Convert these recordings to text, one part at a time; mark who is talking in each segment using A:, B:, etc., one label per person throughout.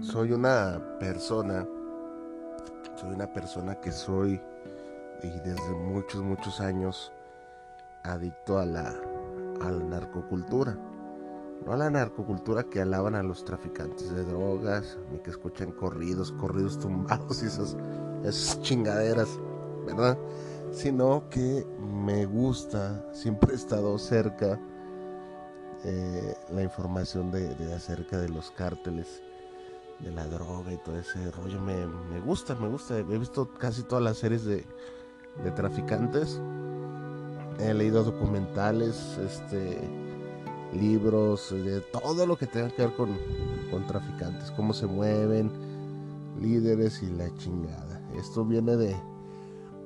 A: Soy una persona, soy una persona que soy y desde muchos, muchos años adicto a la, a la narcocultura. No a la narcocultura que alaban a los traficantes de drogas, ni que escuchan corridos, corridos tumbados y esas, esas chingaderas, ¿verdad? Sino que me gusta, siempre he estado cerca eh, la información de, de acerca de los cárteles de la droga y todo ese rollo. Me, me, gusta, me gusta. He visto casi todas las series de, de traficantes. He leído documentales, este, libros, de todo lo que tenga que ver con, con traficantes, cómo se mueven, líderes y la chingada. Esto viene de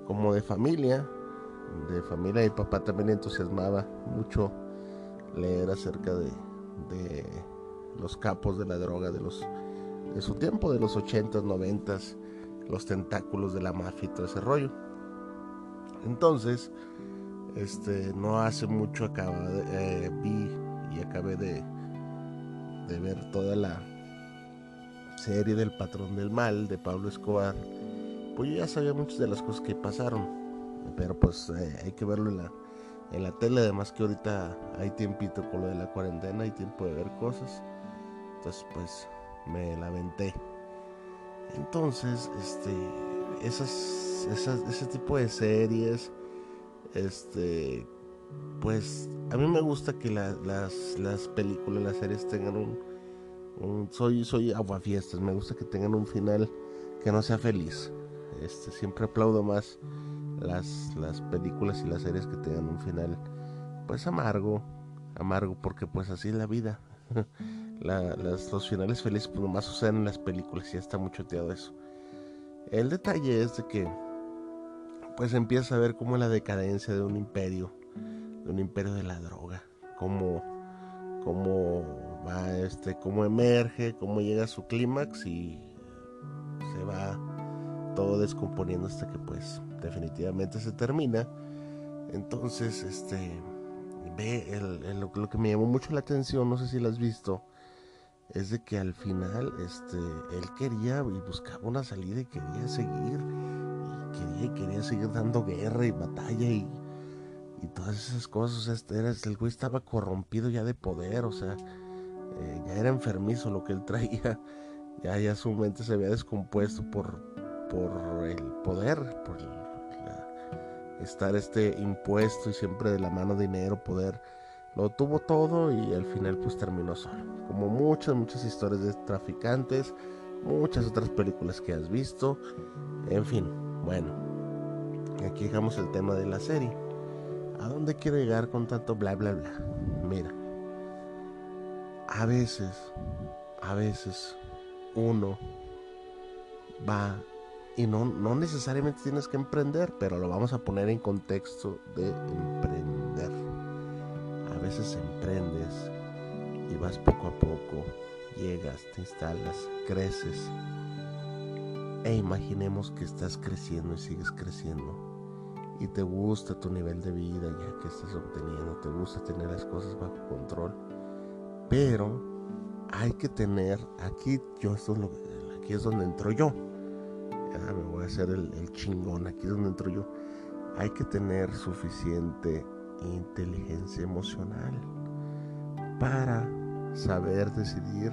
A: como de familia, de familia. Mi papá también entusiasmaba mucho leer acerca de, de los capos de la droga, de los de su tiempo, de los 80s, 90s, los tentáculos de la mafia y todo ese rollo. Entonces, este, no hace mucho acaba eh, vi y acabé de, de ver toda la serie del patrón del mal de Pablo Escobar. Pues yo ya sabía muchas de las cosas que pasaron, pero pues eh, hay que verlo en la, en la tele, además que ahorita hay tiempito con lo de la cuarentena, hay tiempo de ver cosas. Entonces, pues me la aventé. Entonces, este, esas, esas, ese tipo de series, este, pues a mí me gusta que las, las películas, las series tengan un, un, soy, soy aguafiestas, me gusta que tengan un final que no sea feliz. Este, siempre aplaudo más las, las películas y las series que tengan un final, pues amargo, amargo, porque pues así es la vida. los finales felices pues nomás suceden en las películas y ya está mucho teado eso. El detalle es de que pues empieza a ver como la decadencia de un imperio, de un imperio de la droga, cómo, cómo va este, cómo emerge, cómo llega a su clímax y se va todo descomponiendo hasta que pues definitivamente se termina. Entonces, este ve el, lo, que me llamó mucho la atención, no sé si lo has visto, es de que al final este, él quería y buscaba una salida y quería seguir, y quería y quería seguir dando guerra y batalla y, y todas esas cosas. Este, era, el güey estaba corrompido ya de poder, o sea, eh, ya era enfermizo lo que él traía, ya, ya su mente se había descompuesto por, por el poder, por estar este impuesto y siempre de la mano dinero, poder lo tuvo todo y al final pues terminó solo. Como muchas, muchas historias de traficantes, muchas otras películas que has visto. En fin, bueno, aquí dejamos el tema de la serie. ¿A dónde quiero llegar con tanto bla bla bla? Mira, a veces, a veces uno va y no, no necesariamente tienes que emprender, pero lo vamos a poner en contexto de emprender emprendes y vas poco a poco, llegas, te instalas, creces. E imaginemos que estás creciendo y sigues creciendo. Y te gusta tu nivel de vida ya que estás obteniendo, te gusta tener las cosas bajo control. Pero hay que tener, aquí yo esto es lo, aquí es donde entro yo. Me voy a hacer el, el chingón, aquí es donde entro yo. Hay que tener suficiente inteligencia emocional para saber decidir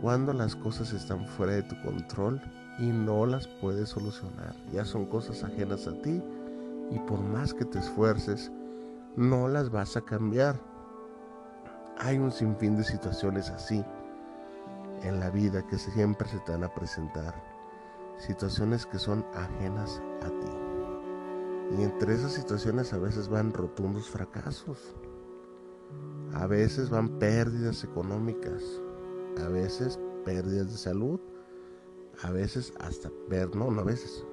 A: cuando las cosas están fuera de tu control y no las puedes solucionar. Ya son cosas ajenas a ti y por más que te esfuerces, no las vas a cambiar. Hay un sinfín de situaciones así en la vida que siempre se te van a presentar. Situaciones que son ajenas a ti. Y entre esas situaciones a veces van rotundos fracasos. A veces van pérdidas económicas. A veces pérdidas de salud. A veces hasta, no, no a veces,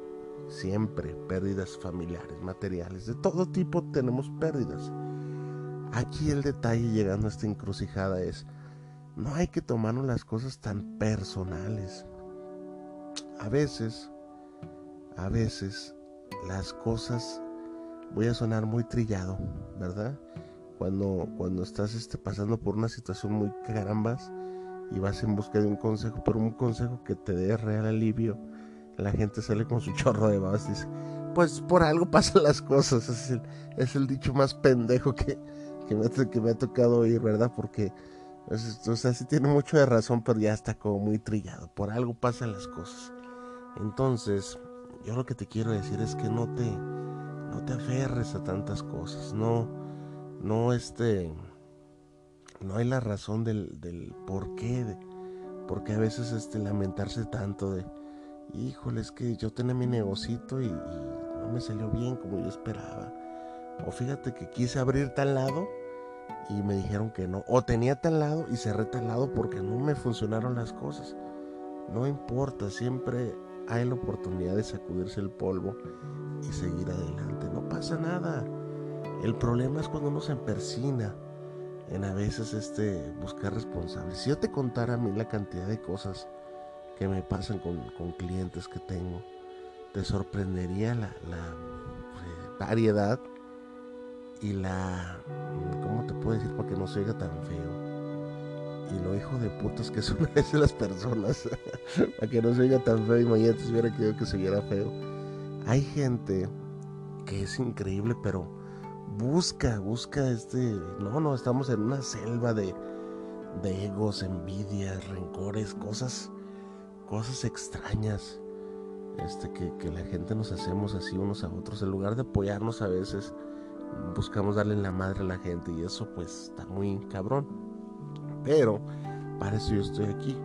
A: siempre pérdidas familiares, materiales. De todo tipo tenemos pérdidas. Aquí el detalle llegando a esta encrucijada es, no hay que tomarnos las cosas tan personales. A veces, a veces, las cosas, voy a sonar muy trillado, ¿verdad? Cuando, cuando estás este, pasando por una situación muy carambas y vas en busca de un consejo, pero un consejo que te dé real alivio, la gente sale con su chorro de babas y dice, pues por algo pasan las cosas. Es el, es el dicho más pendejo que, que, me, que me ha tocado oír, ¿verdad? Porque pues, o sea, sí tiene mucho de razón, pero ya está como muy trillado. Por algo pasan las cosas. Entonces, yo lo que te quiero decir es que no te, no te aferres a tantas cosas. No, no este, no hay la razón del, del por qué, de, porque a veces este lamentarse tanto de, híjole, es que yo tenía mi negocito y, y no me salió bien como yo esperaba. O fíjate que quise abrir tal lado y me dijeron que no. O tenía tal lado y cerré tal lado porque no me funcionaron las cosas. No importa, siempre hay la oportunidad de sacudirse el polvo y seguir adelante. No pasa nada. El problema es cuando uno se persina en a veces este buscar responsables. Si yo te contara a mí la cantidad de cosas que me pasan con, con clientes que tengo, te sorprendería la, la eh, variedad y la... ¿Cómo te puedo decir para que no se oiga tan feo? Y lo hijo de putas que son a las personas. para que no se oiga tan feo. Imagínate si hubiera querido que se viera feo. Hay gente que es increíble, pero busca, busca este... No, no, estamos en una selva de, de egos, envidias, rencores, cosas, cosas extrañas. Este, que, que la gente nos hacemos así unos a otros. En lugar de apoyarnos a veces buscamos darle la madre a la gente y eso pues está muy cabrón. Pero para eso yo estoy aquí,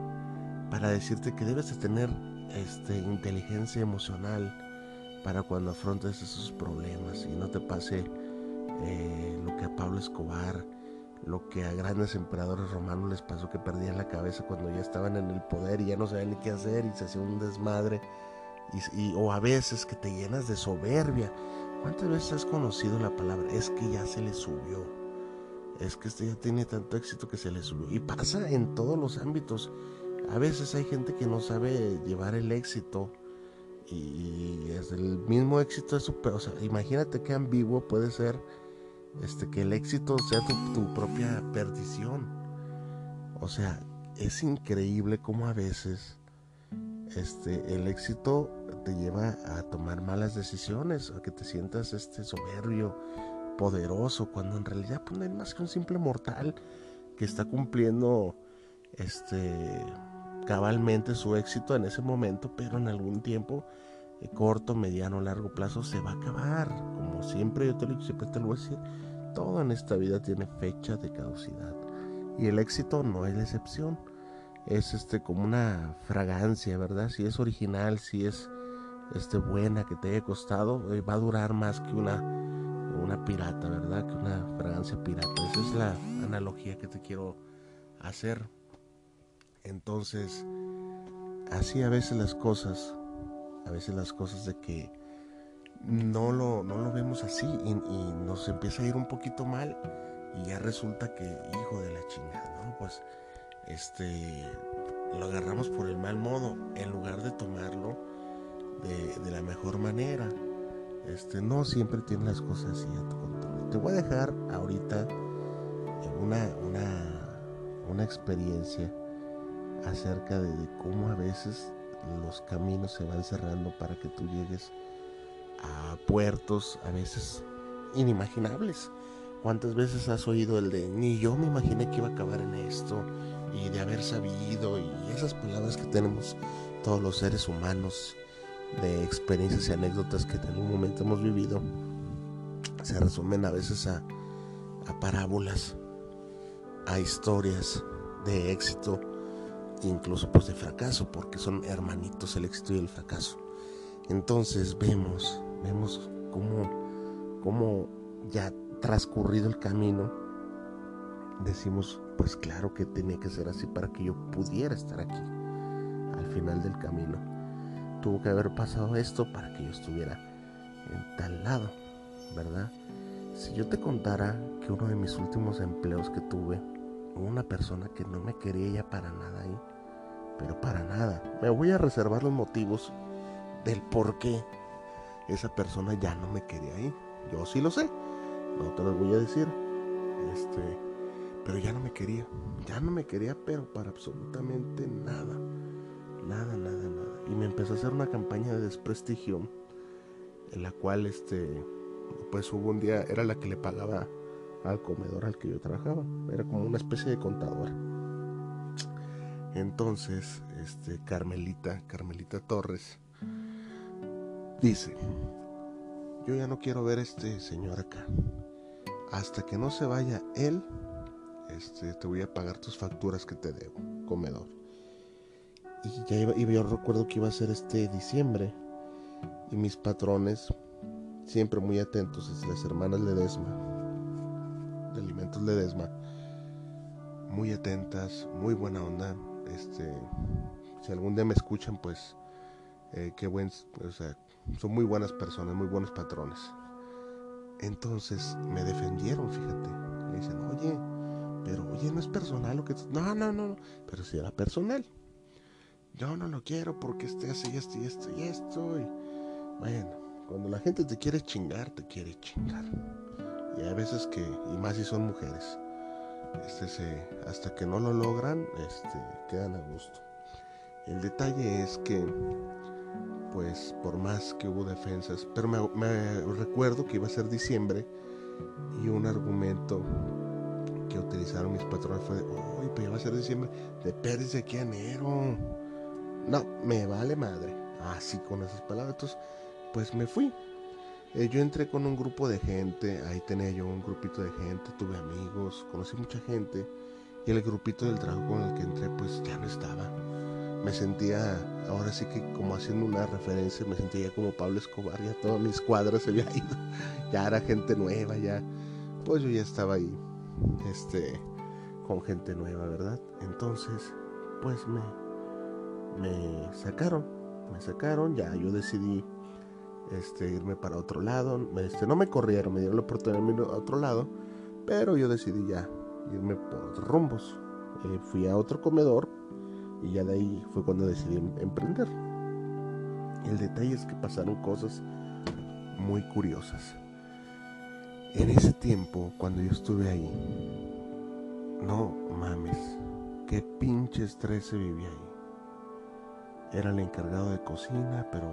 A: para decirte que debes de tener este, inteligencia emocional para cuando afrontes esos problemas y no te pase eh, lo que a Pablo Escobar, lo que a grandes emperadores romanos les pasó que perdían la cabeza cuando ya estaban en el poder y ya no sabían ni qué hacer y se hacía un desmadre. Y, o a veces que te llenas de soberbia ¿Cuántas veces has conocido la palabra? Es que ya se le subió. Es que este ya tiene tanto éxito que se le subió. Y pasa en todos los ámbitos. A veces hay gente que no sabe llevar el éxito. Y es el mismo éxito es o sea, imagínate qué ambiguo puede ser este que el éxito sea tu, propia perdición. O sea, es increíble cómo a veces este, el éxito te lleva a tomar malas decisiones, a que te sientas este soberbio, poderoso, cuando en realidad pues, no es más que un simple mortal que está cumpliendo este cabalmente su éxito en ese momento, pero en algún tiempo eh, corto, mediano, largo plazo se va a acabar. Como siempre yo te lo siempre te lo voy a decir, todo en esta vida tiene fecha de caducidad y el éxito no es la excepción es este como una fragancia, ¿verdad? Si es original, si es este buena que te haya costado, eh, va a durar más que una una pirata, ¿verdad? Que una fragancia pirata. Esa es la analogía que te quiero hacer. Entonces, así a veces las cosas, a veces las cosas de que no lo, no lo vemos así y, y nos empieza a ir un poquito mal y ya resulta que, hijo de la chingada, ¿no? Pues este, lo agarramos por el mal modo, en lugar de tomarlo de, la mejor manera. Este, no siempre tiene las cosas así a tu control. Te voy a dejar ahorita una, una, una experiencia acerca de, cómo a veces los caminos se van cerrando para que tú llegues a puertos a veces inimaginables. ¿Cuántas veces has oído el de ni yo me imaginé que iba a acabar en esto? y de haber sabido y esas palabras que tenemos todos los seres humanos de experiencias y anécdotas que en algún momento hemos vivido se resumen a veces a, parábolas, a historias de éxito, incluso pues de fracaso, porque son hermanitos el éxito y el fracaso. Entonces vemos, vemos cómo, cómo ya transcurrido el camino, decimos, pues claro que tenía que ser así para que yo pudiera estar aquí, al final del camino. Tuvo que haber pasado esto para que yo estuviera en tal lado, ¿verdad? Si yo te contara que uno de mis últimos empleos que tuve, una persona que no me quería ya para nada ahí, pero para nada, me voy a reservar los motivos del por qué esa persona ya no me quería ahí. Yo sí lo sé, no te lo voy a decir. Este, pero ya no me quería, ya no me quería, pero para absolutamente nada. Nada, nada, nada. Y me empezó a hacer una campaña de desprestigio en la cual este pues hubo un día era la que le pagaba al comedor al que yo trabajaba, era como una especie de contador. Entonces, este Carmelita, Carmelita Torres dice, "Yo ya no quiero ver a este señor acá. Hasta que no se vaya él, este te voy a pagar tus facturas que te debo, comedor." Y ya iba, yo recuerdo que iba a ser este diciembre y mis patrones siempre muy atentos, las hermanas Ledesma, de Alimentos Ledesma, muy atentas, muy buena onda. Este, si algún día me escuchan, pues eh, qué buen, o sea, son muy buenas personas, muy buenos patrones. Entonces me defendieron, fíjate. Me dicen, oye, pero oye, no es personal lo que... No, no, no, pero si era personal. Yo no lo quiero porque este hace esto y esto y esto. Y bueno, cuando la gente te quiere chingar, te quiere chingar. Y hay veces que, y más si son mujeres, este se, hasta que no lo logran, este, quedan a gusto. El detalle es que, pues, por más que hubo defensas, pero me, recuerdo que iba a ser diciembre y un argumento que utilizaron mis patrones fue de, uy, pues ya va a ser diciembre, de de aquí a enero. No, me vale madre. Así con esas palabras. Pues me fui. Eh, yo entré con un grupo de gente, ahí tenía yo un grupito de gente, tuve amigos, conocí mucha gente y el grupito del trabajo con el que entré pues ya no estaba. Me sentía, ahora sí que como haciendo una referencia, me sentía ya como Pablo Escobar, ya todas mis cuadras se había ido, ya era gente nueva, ya, pues yo ya estaba ahí, este, con gente nueva, ¿verdad? Entonces, pues me, me sacaron, me sacaron, ya yo decidí este, irme para otro lado. Este, no me corrieron, me dieron la oportunidad de irme a otro lado, pero yo decidí ya irme por otros rumbos. Eh, fui a otro comedor y ya de ahí fue cuando decidí em, emprender. El detalle es que pasaron cosas muy curiosas. En ese tiempo, cuando yo estuve ahí, no mames, qué pinche estrés se vivía ahí. Era el encargado de cocina, pero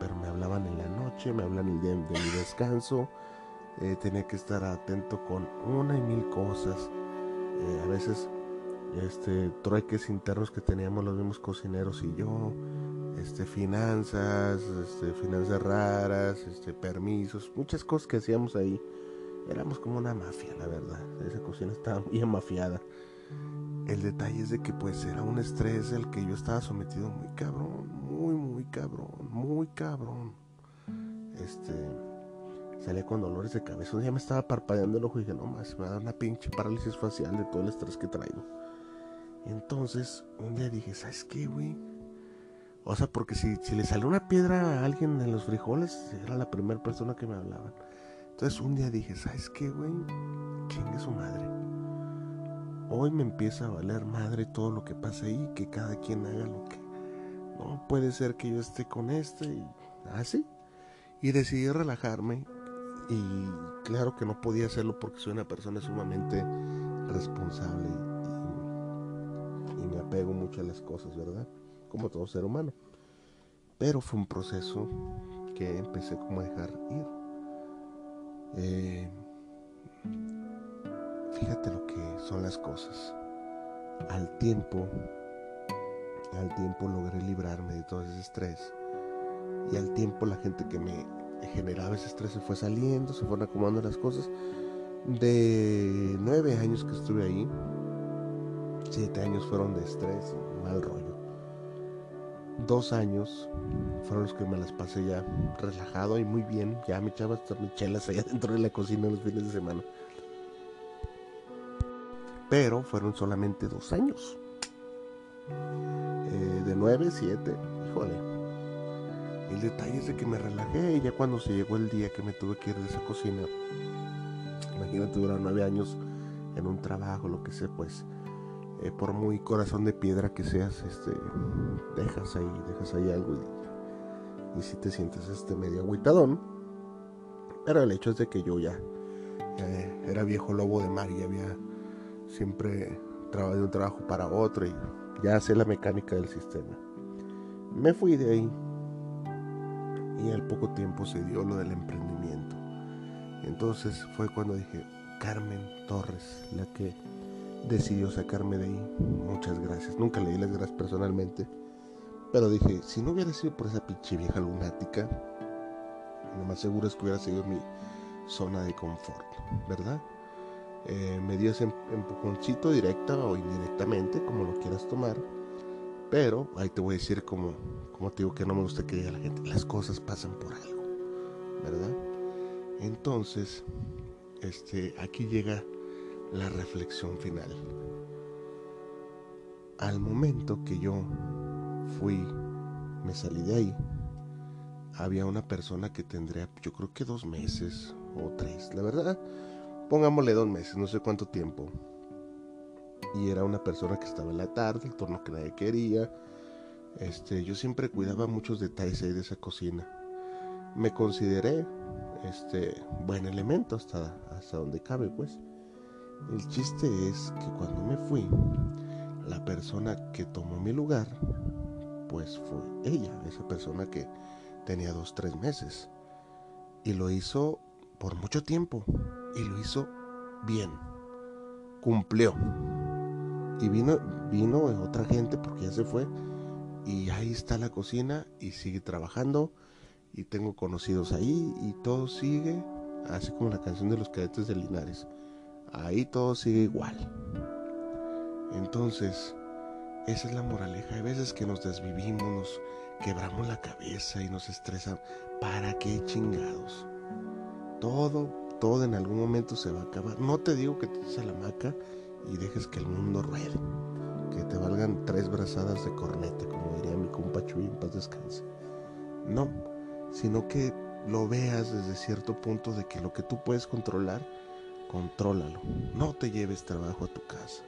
A: pero me hablaban en la noche, me hablan el día de mi descanso, eh, tenía que estar atento con una y mil cosas. Eh, a veces este trueques internos que teníamos los mismos cocineros y yo, este finanzas, este finanzas raras, este permisos, muchas cosas que hacíamos ahí. Éramos como una mafia, la verdad. Esa cocina estaba muy mafiada. El detalle es de que pues era un estrés al que yo estaba sometido muy cabrón, muy, muy cabrón, muy cabrón. Este, salía con dolores de cabeza. Un día me estaba parpadeando el ojo y dije, no más, me va a dar una pinche parálisis facial de todo el estrés que traigo. Entonces, un día dije, ¿sabes qué, güey? O sea, porque si, si le salió una piedra a alguien en los frijoles, era la primera persona que me hablaban. Entonces, un día dije, ¿sabes qué, güey? Chingue su madre hoy me empieza a valer madre todo lo que pasa ahí, que cada quien haga lo que... No puede ser que yo esté con este y así. y decidí relajarme y claro que no podía hacerlo porque soy una persona sumamente responsable y, me apego mucho a las cosas, ¿verdad? Como todo ser humano. Pero fue un proceso que empecé como a dejar ir. Eh, Fíjate lo que son las cosas. Al tiempo, al tiempo logré librarme de todo ese estrés. Y al tiempo la gente que me generaba ese estrés se fue saliendo, se fueron acomodando las cosas. De nueve años que estuve ahí, siete años fueron de estrés mal rollo. Dos años fueron los que me las pasé ya relajado y muy bien. Ya me echaba hasta mis chelas allá dentro de la cocina los fines de semana. Pero fueron solamente dos años. Eh, de nueve, siete, híjole. El detalle es de que me relajé y ya cuando se llegó el día que me tuve que ir de esa cocina, imagínate durar nueve años en un trabajo, lo que sea, pues eh, por muy corazón de piedra que seas, este, dejas ahí, dejas ahí algo y, si te sientes este medio aguitadón. Pero el hecho es de que yo ya era viejo lobo de mar y había siempre trabajado de un trabajo para otro y ya sé la mecánica del sistema. Me fui de ahí y al poco tiempo se dio lo del emprendimiento. Entonces fue cuando dije, Carmen Torres, la que decidió sacarme de ahí. Muchas gracias. Nunca le di las gracias personalmente. Pero dije, si no hubiera sido por esa pinche vieja lunática, lo más seguro es que hubiera sido mi zona de confort, ¿verdad? Eh, me dio ese em-, empujoncito directa o indirectamente, como lo quieras tomar. Pero ahí te voy a decir como, como te digo que no me gusta que diga la gente, las cosas pasan por algo, ¿verdad? Entonces, este, aquí llega la reflexión final. Al momento que yo fui, me salí de ahí, había una persona que tendría, yo creo que dos meses o tres, la verdad, pongámosle dos meses, no sé cuánto tiempo. Y era una persona que estaba en la tarde, el turno que nadie quería. Este, yo siempre cuidaba muchos detalles ahí de esa cocina. Me consideré este buen elemento hasta, hasta donde cabe, pues. El chiste es que cuando me fui, la persona que tomó mi lugar, pues fue ella, esa persona que tenía dos, tres meses. Y lo hizo por mucho tiempo. Y lo hizo bien. Cumplió. Y vino, vino otra gente porque ya se fue. Y ahí está la cocina y sigue trabajando. Y tengo conocidos ahí y todo sigue así como la canción de los cadetes de Linares ahí todo sigue igual. Entonces, esa es la moraleja. Hay veces que nos desvivimos, nos quebramos la cabeza y nos estresan. ¿Para qué chingados? Todo, todo en algún momento se va a acabar. No te digo que te des a la maca y dejes que el mundo ruede. Que te valgan tres brazadas de corneta, como diría mi compa Chuy en paz descanse. No, sino que lo veas desde cierto punto de que lo que tú puedes controlar, contrólalo. No te lleves trabajo a tu casa.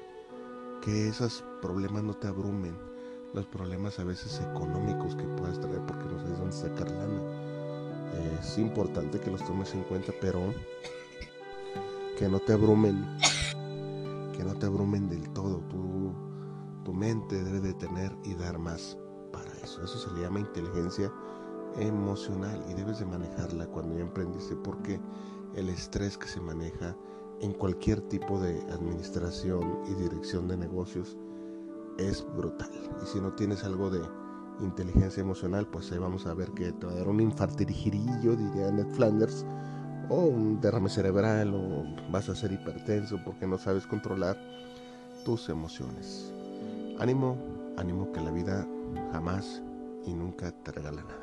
A: Que esos problemas no te abrumen. Los problemas a veces económicos que puedas traer porque no sabes dónde sacar lana. Es importante que los tomes en cuenta, pero que no te abrumen. Que no te abrumen del todo. Tu, tu mente debe de tener y dar más para eso. Eso se le llama inteligencia emocional y debes de manejarla cuando ya emprendiste porque el estrés que se maneja en cualquier tipo de administración y dirección de negocios es brutal. Y si no tienes algo de inteligencia emocional, pues ahí vamos a ver que te va a dar un infartigirillo, diría Ned Flanders, o un derrame cerebral, o vas a ser hipertenso porque no sabes controlar tus emociones. Ánimo, ánimo que la vida jamás y nunca te regala nada.